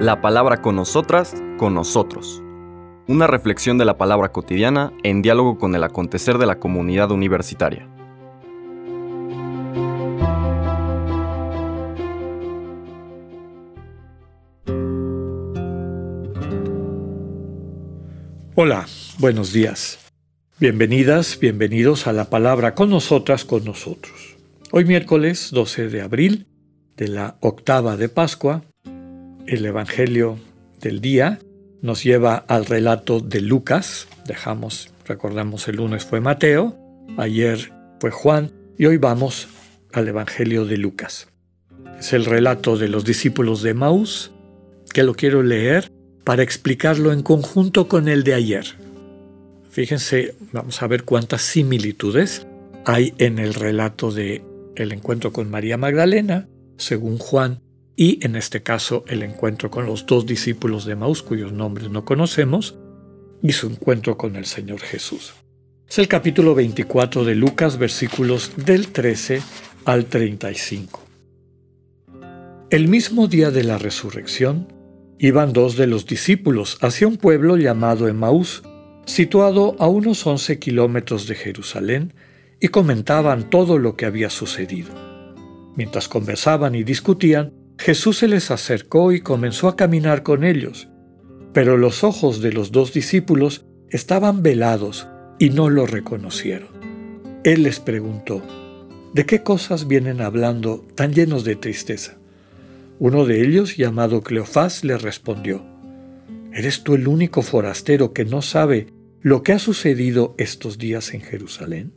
La palabra con nosotras, con nosotros. Una reflexión de la palabra cotidiana en diálogo con el acontecer de la comunidad universitaria. Hola, buenos días. Bienvenidas, bienvenidos a la palabra con nosotras, con nosotros. Hoy miércoles 12 de abril de la octava de Pascua, el Evangelio del día nos lleva al relato de Lucas. Dejamos, recordamos, el lunes fue Mateo, ayer fue Juan y hoy vamos al Evangelio de Lucas. Es el relato de los discípulos de Maús, que lo quiero leer para explicarlo en conjunto con el de ayer. Fíjense, vamos a ver cuántas similitudes hay en el relato de el encuentro con María Magdalena, según Juan, y en este caso el encuentro con los dos discípulos de Maús cuyos nombres no conocemos, y su encuentro con el Señor Jesús. Es el capítulo 24 de Lucas, versículos del 13 al 35. El mismo día de la resurrección, iban dos de los discípulos hacia un pueblo llamado Emaús, situado a unos 11 kilómetros de Jerusalén, y comentaban todo lo que había sucedido. Mientras conversaban y discutían, Jesús se les acercó y comenzó a caminar con ellos, pero los ojos de los dos discípulos estaban velados y no lo reconocieron. Él les preguntó, ¿de qué cosas vienen hablando tan llenos de tristeza? Uno de ellos, llamado Cleofás, le respondió, ¿Eres tú el único forastero que no sabe lo que ha sucedido estos días en Jerusalén?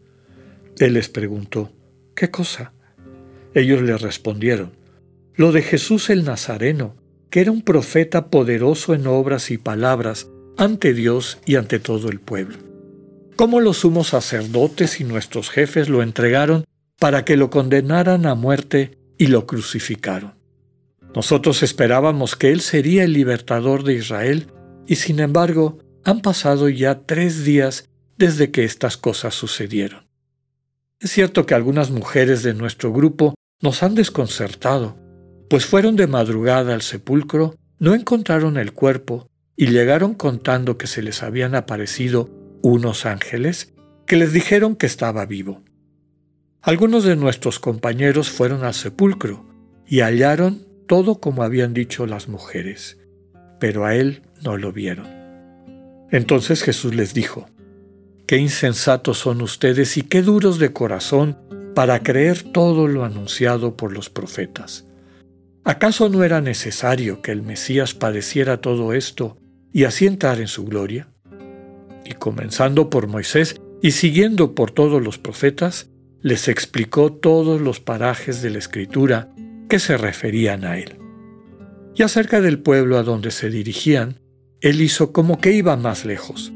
Él les preguntó, ¿qué cosa? Ellos le respondieron, lo de Jesús el Nazareno, que era un profeta poderoso en obras y palabras ante Dios y ante todo el pueblo. Cómo los sumos sacerdotes y nuestros jefes lo entregaron para que lo condenaran a muerte y lo crucificaron. Nosotros esperábamos que Él sería el libertador de Israel y sin embargo han pasado ya tres días desde que estas cosas sucedieron. Es cierto que algunas mujeres de nuestro grupo nos han desconcertado, pues fueron de madrugada al sepulcro, no encontraron el cuerpo y llegaron contando que se les habían aparecido unos ángeles que les dijeron que estaba vivo. Algunos de nuestros compañeros fueron al sepulcro y hallaron todo como habían dicho las mujeres, pero a él no lo vieron. Entonces Jesús les dijo, Qué insensatos son ustedes y qué duros de corazón para creer todo lo anunciado por los profetas. ¿Acaso no era necesario que el Mesías padeciera todo esto y así entrar en su gloria? Y comenzando por Moisés y siguiendo por todos los profetas, les explicó todos los parajes de la Escritura que se referían a él. Y acerca del pueblo a donde se dirigían, él hizo como que iba más lejos,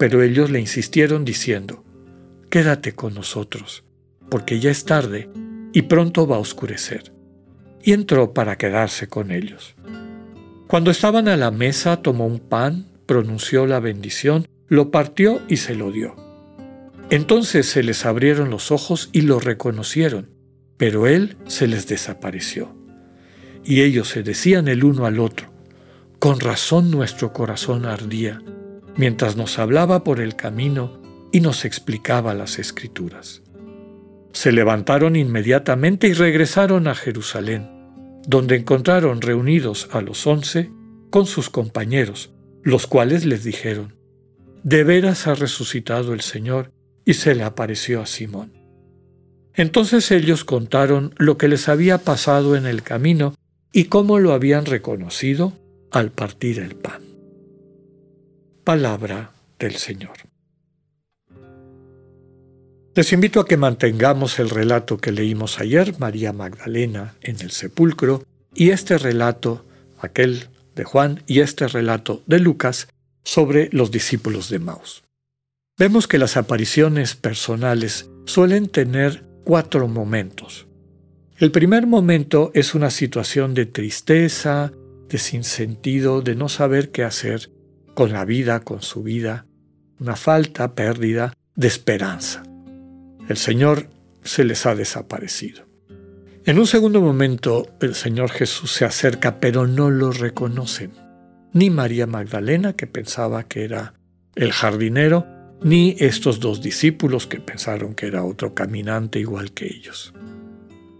pero ellos le insistieron diciendo, Quédate con nosotros, porque ya es tarde y pronto va a oscurecer. Y entró para quedarse con ellos. Cuando estaban a la mesa, tomó un pan, pronunció la bendición, lo partió y se lo dio. Entonces se les abrieron los ojos y lo reconocieron, pero él se les desapareció. Y ellos se decían el uno al otro, con razón nuestro corazón ardía, mientras nos hablaba por el camino y nos explicaba las escrituras. Se levantaron inmediatamente y regresaron a Jerusalén, donde encontraron reunidos a los once con sus compañeros, los cuales les dijeron, De veras ha resucitado el Señor, y se le apareció a Simón. Entonces ellos contaron lo que les había pasado en el camino y cómo lo habían reconocido al partir el pan. Palabra del Señor. Les invito a que mantengamos el relato que leímos ayer, María Magdalena en el sepulcro, y este relato, aquel de Juan, y este relato de Lucas sobre los discípulos de Maus. Vemos que las apariciones personales suelen tener cuatro momentos. El primer momento es una situación de tristeza, de sinsentido, de no saber qué hacer con la vida, con su vida, una falta, pérdida de esperanza. El Señor se les ha desaparecido. En un segundo momento el Señor Jesús se acerca, pero no lo reconocen. Ni María Magdalena, que pensaba que era el jardinero, ni estos dos discípulos que pensaron que era otro caminante igual que ellos.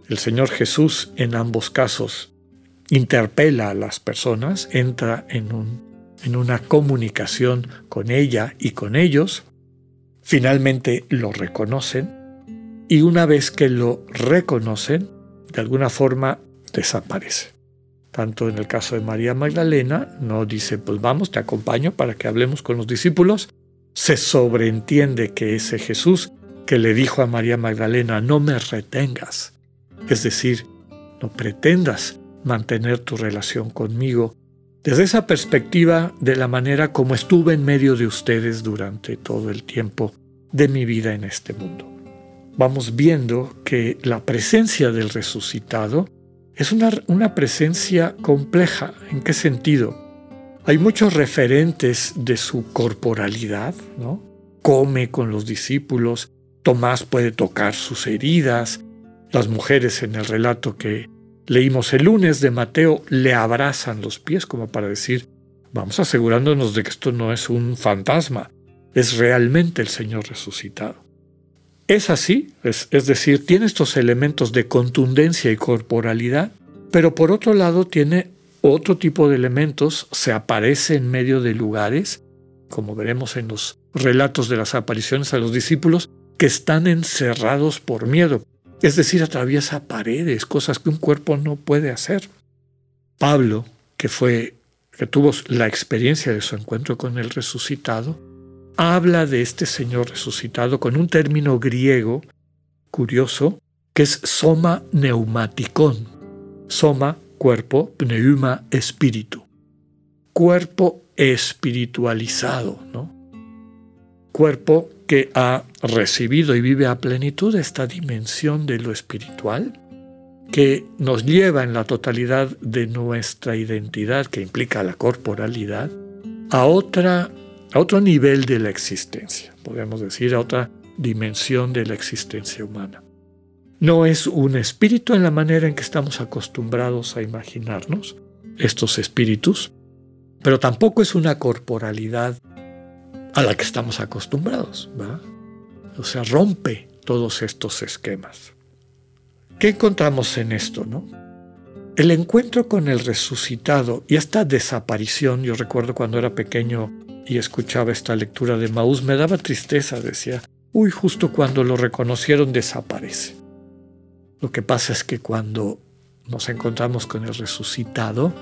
El Señor Jesús en ambos casos interpela a las personas, entra en, en una comunicación con ella y con ellos, finalmente lo reconocen y una vez que lo reconocen, de alguna forma desaparece. Tanto en el caso de María Magdalena, no dice, pues vamos, te acompaño para que hablemos con los discípulos, se sobreentiende que ese Jesús que le dijo a María Magdalena, no me retengas, es decir, no pretendas mantener tu relación conmigo, desde esa perspectiva de la manera como estuve en medio de ustedes durante todo el tiempo de mi vida en este mundo. Vamos viendo que la presencia del resucitado es una, una presencia compleja. ¿En qué sentido? Hay muchos referentes de su corporalidad, ¿no? Come con los discípulos, Tomás puede tocar sus heridas, las mujeres en el relato que leímos el lunes de Mateo le abrazan los pies como para decir, vamos asegurándonos de que esto no es un fantasma, es realmente el Señor resucitado. Es así, es, decir, tiene estos elementos de contundencia y corporalidad, pero por otro lado tiene otro tipo de elementos se aparece en medio de lugares, como veremos en los relatos de las apariciones a los discípulos, que están encerrados por miedo. Es decir, atraviesa paredes, cosas que un cuerpo no puede hacer. Pablo, que fue que tuvo la experiencia de su encuentro con el resucitado, habla de este Señor resucitado con un término griego curioso que es soma neumaticón. Soma cuerpo, pneuma, espíritu. Cuerpo espiritualizado, ¿no? Cuerpo que ha recibido y vive a plenitud esta dimensión de lo espiritual, que nos lleva en la totalidad de nuestra identidad, que implica la corporalidad, a, otra, a otro nivel de la existencia, podemos decir, a otra dimensión de la existencia humana. No es un espíritu en la manera en que estamos acostumbrados a imaginarnos estos espíritus, pero tampoco es una corporalidad a la que estamos acostumbrados. O sea, rompe todos estos esquemas. ¿Qué encontramos en esto? No? El encuentro con el resucitado y esta desaparición, yo recuerdo cuando era pequeño y escuchaba esta lectura de Maús, me daba tristeza, decía, uy, justo cuando lo reconocieron desaparece. Lo que pasa es que cuando nos encontramos con el resucitado,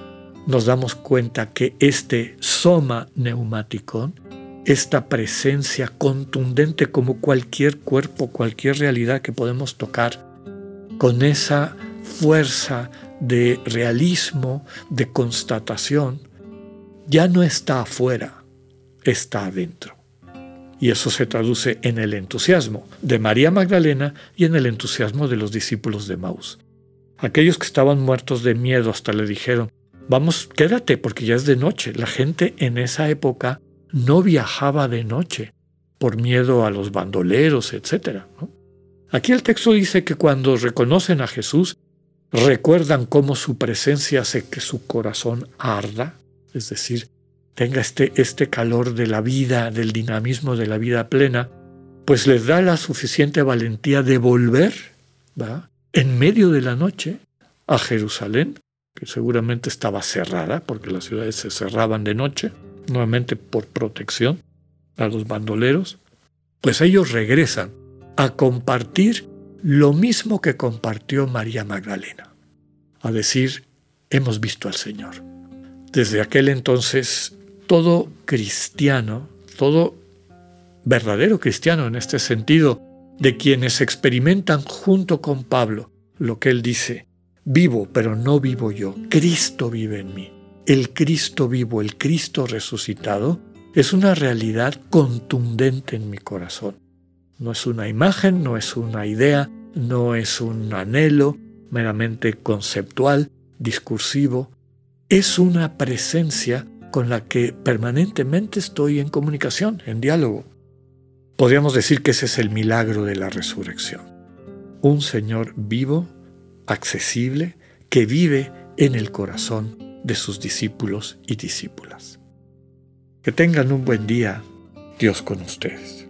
nos damos cuenta que este soma neumático, esta presencia contundente como cualquier cuerpo, cualquier realidad que podemos tocar, con esa fuerza de realismo, de constatación, ya no está afuera, está adentro. Y eso se traduce en el entusiasmo de María Magdalena y en el entusiasmo de los discípulos de Maús. Aquellos que estaban muertos de miedo hasta le dijeron, vamos, quédate porque ya es de noche. La gente en esa época no viajaba de noche por miedo a los bandoleros, etc. Aquí el texto dice que cuando reconocen a Jesús, recuerdan cómo su presencia hace que su corazón arda, es decir, tenga este, este calor de la vida, del dinamismo de la vida plena, pues les da la suficiente valentía de volver ¿va? en medio de la noche a Jerusalén, que seguramente estaba cerrada, porque las ciudades se cerraban de noche, nuevamente por protección a los bandoleros, pues ellos regresan a compartir lo mismo que compartió María Magdalena, a decir, hemos visto al Señor. Desde aquel entonces todo cristiano, todo verdadero cristiano en este sentido, de quienes experimentan junto con Pablo lo que él dice, vivo, pero no vivo yo, Cristo vive en mí. El Cristo vivo, el Cristo resucitado, es una realidad contundente en mi corazón. No es una imagen, no es una idea, no es un anhelo meramente conceptual, discursivo, es una presencia con la que permanentemente estoy en comunicación, en diálogo. Podríamos decir que ese es el milagro de la resurrección. Un Señor vivo accesible, que vive en el corazón de sus discípulos y discípulas. Que tengan un buen día, Dios con ustedes.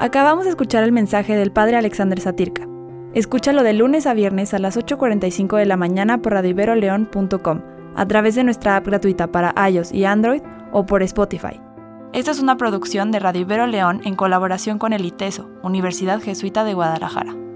Acabamos de escuchar el mensaje del Padre Alexander Satirka. Escúchalo de lunes a viernes a las 8.45 de la mañana por radioiberoleón.com, a través de nuestra app gratuita para iOS y Android o por Spotify. Esta es una producción de Radio Ibero León en colaboración con el ITESO, Universidad Jesuita de Guadalajara.